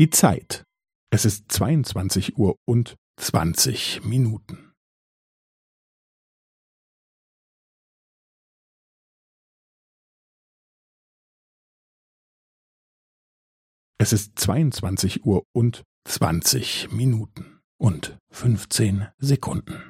Die Zeit. Es ist 22 Uhr und 20 Minuten. Es ist 22 Uhr und 20 Minuten und 15 Sekunden.